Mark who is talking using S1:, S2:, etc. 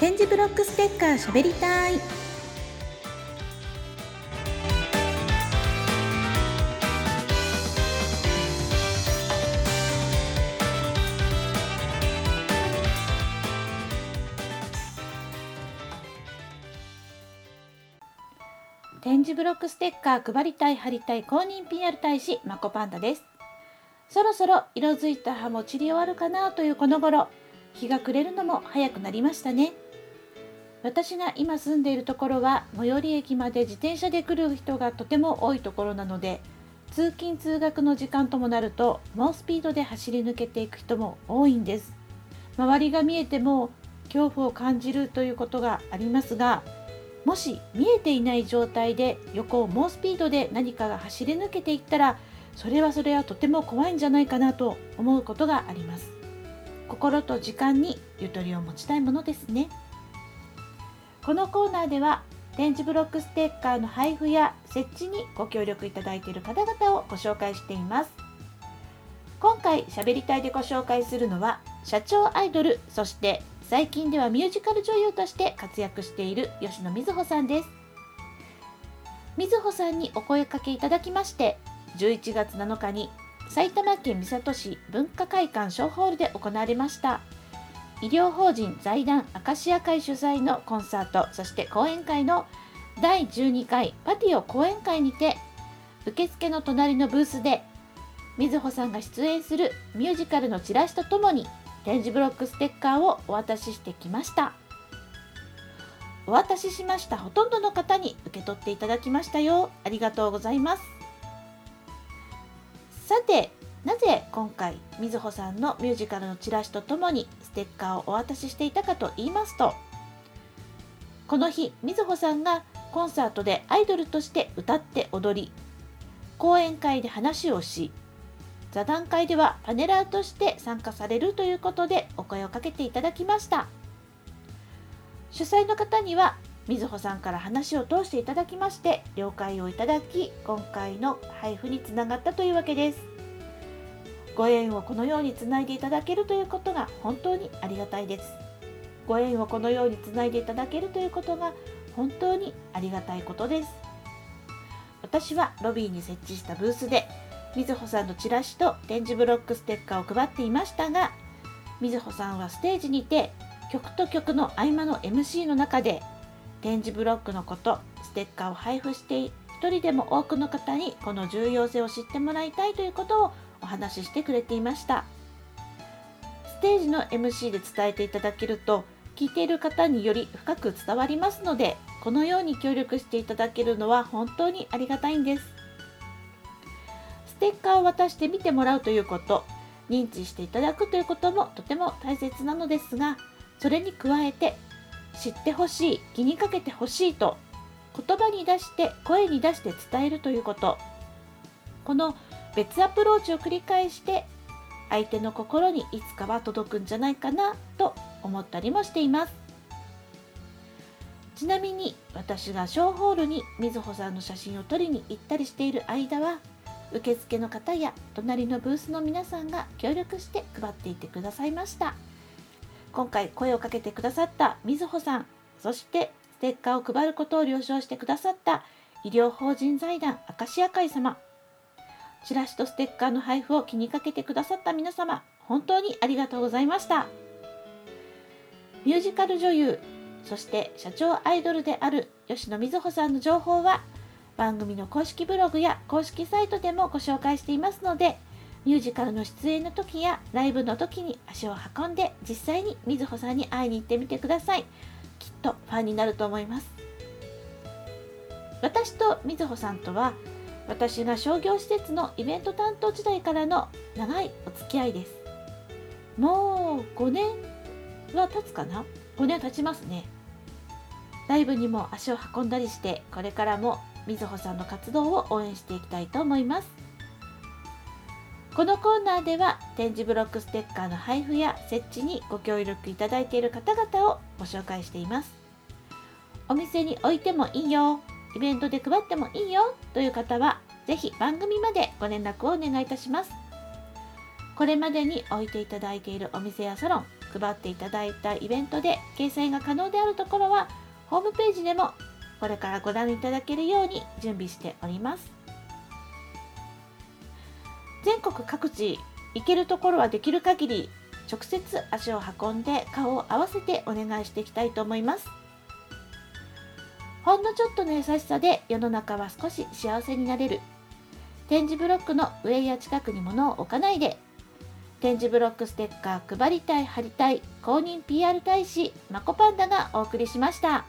S1: 点字ブロックステッカーしゃべりたい。点字ブロックステッカー配りたい貼りたい公認 PR 大使まこパンダです。そろそろ色づいた葉も散り終わるかなというこの頃。日が暮れるのも早くなりましたね。私が今住んでいるところは最寄り駅まで自転車で来る人がとても多いところなので通勤通学の時間ともなると猛スピードで走り抜けていく人も多いんです。周りが見えても恐怖を感じるということがありますがもし見えていない状態で横を猛スピードで何かが走り抜けていったらそれはそれはとても怖いんじゃないかなと思うことがあります。心と時間にゆとりを持ちたいものですね。このコーナーでは点字ブロックステッカーの配布や設置にご協力いただいている方々をご紹介しています。今回しゃべりたいでご紹介するのは社長アイドルそして最近ではミュージカル女優として活躍している吉野瑞穂さんです。瑞穂さんにお声かけいただきまして11月7日に埼玉県三郷市文化会館小ホールで行われました。医療法人財団アカシア会主催のコンサートそして講演会の第12回パティオ講演会にて受付の隣のブースでみずほさんが出演するミュージカルのチラシとともに点字ブロックステッカーをお渡ししてきました。お渡ししました。ほとんどの方に受け取っていただきましたよ。ありがとうございます。さてなぜ今回みずほさんのミュージカルのチラシとともにステッカーをお渡ししていたかと言いますとこの日みずほさんがコンサートでアイドルとして歌って踊り講演会で話をし座談会ではパネラーとして参加されるということでお声をかけていただきました。主催の方にはみずほさんから話を通していただきまして了解をいただき今回の配布につながったというわけです。ご縁をこのようにつないでいただけるということが本当にありがたいです。ご縁をこのようにつないでいただけるということが本当にありがたいことです。私はロビーに設置したブースでみずほさんのチラシと点字ブロックステッカーを配っていましたがみずほさんはステージにて曲と曲の合間の MC の中で点字ブロックのことステッカーを配布して一人でも多くの方にこの重要性を知ってもらいたいということをお話ししてくれていました。ステージの MC で伝えていただけると聞いている方により深く伝わりますのでこのように協力していただけるのは本当にありがたいんです。ステッカーを渡して見てもらうということ認知していただくということもとても大切なのですがそれに加えて知ってほしい気にかけてほしいと言葉に出して声に出して伝えるということ。この別アプローチを繰り返して相手の心にいつかは届くんじゃないかなと思ったりもしています。ちなみに私がショーホールにみずほさんの写真を撮りに行ったりしている間は受付の方や隣のブースの皆さんが協力して配っていてくださいました。今回声をかけてくださったみずほさんそしてステッカーを配ることを了承してくださった医療法人財団アカシア会様。チラシとステッカーの配布を気にかけてくださった皆様本当にありがとうございました。ミュージカル女優そして社長アイドルである吉野瑞穂さんの情報は番組の公式ブログや公式サイトでもご紹介していますのでミュージカルの出演の時やライブの時に足を運んで実際に瑞穂さんに会いに行ってみてください。きっとファンになると思います。私と瑞穂さんとは私が商業施設のイベント担当時代からの長いお付き合いです。もう5年は経つかな？5年経ちますね。ライブにも足を運んだりしてこれからもみずほさんの活動を応援していきたいと思います。このコーナーでは点字ブロックステッカーの配布や設置にご協力いただいている方々をご紹介しています。お店に置いてもいいよ。イベントで配ってもいいよという方は、ぜひ番組までご連絡をお願いいたします。これまでに置いていただいているお店やサロン配っていただいたイベントで掲載が可能であるところはホームページでもこれからご覧いただけるように準備しております全国各地行けるところはできる限り直接足を運んで顔を合わせてお願いしていきたいと思いますほんのちょっとの優しさで世の中は少し幸せになれる点字ブロックの上や近くに物を置かないで点字ブロックステッカー配りたい貼りたい公認 PR 大使まこパンダがお送りしました。